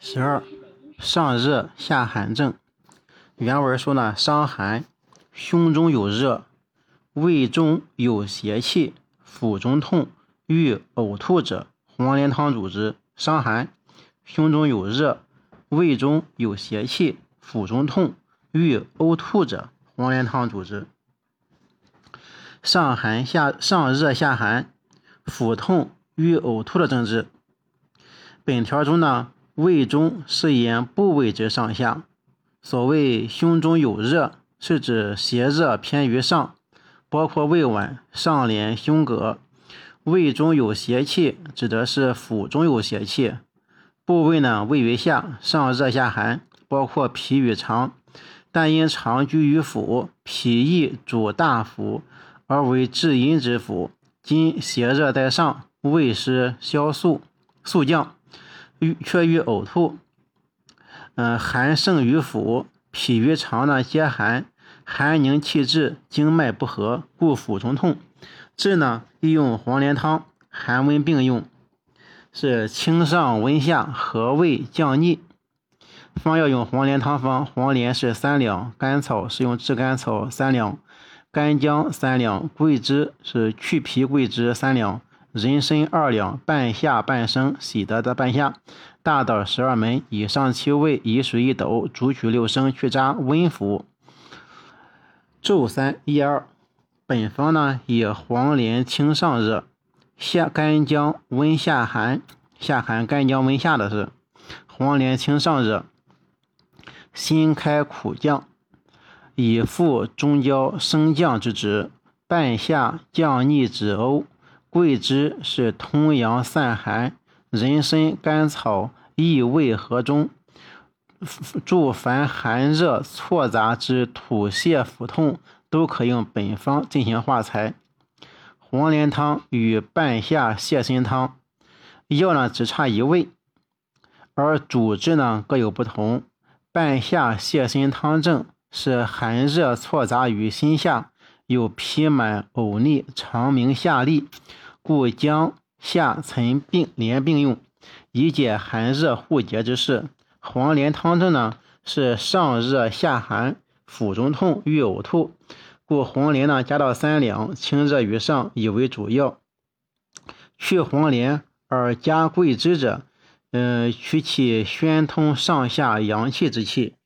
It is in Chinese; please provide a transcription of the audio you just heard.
十二，上热下寒症。原文说呢，伤寒，胸中有热，胃中有邪气，腹中痛，欲呕吐者，黄连汤主之。伤寒，胸中有热，胃中有邪气，腹中痛，欲呕吐者，黄连汤主之。上寒下上热下寒，腹痛欲呕吐的症治。本条中呢。胃中是言部位之上下，所谓胸中有热，是指邪热偏于上，包括胃脘、上廉、胸膈；胃中有邪气，指的是腹中有邪气。部位呢位于下，上热下寒，包括脾与肠，但因肠居于腹，脾易主大腑，而为至阴之腑。今邪热在上，胃湿消肃肃降。欲却欲呕吐，嗯，寒盛于腹，脾与肠呢皆寒，寒凝气滞，经脉不和，故腹中痛。治呢宜用黄连汤，寒温并用，是清上温下，和胃降逆。方要用黄连汤方，黄连是三两，甘草是用炙甘草三两，干姜三两，桂枝是去皮桂枝三两。人参二两，半夏半生，喜得的半夏。大枣十二枚，以上七味，以水一斗，煮取六升，去渣，温服。昼三一二。本方呢，以黄连清上热，下干姜温下寒。下寒干姜温下的是黄连清上热，辛开苦降，以附中焦升降之职。半夏降逆止呕。桂枝是通阳散寒，人参、甘草益胃和中，助凡寒热错杂之吐泻、腹痛，都可用本方进行化裁。黄连汤与半夏泻心汤药呢只差一味，而主治呢各有不同。半夏泻心汤症是寒热错杂于心下。有脾满、呕逆、肠鸣、下痢，故将夏岑并连并用，以解寒热互结之势。黄连汤症呢是上热下寒，腹中痛，欲呕吐，故黄连呢加到三两，清热于上，以为主要。去黄连而加桂枝者，嗯，取其宣通上下阳气之气。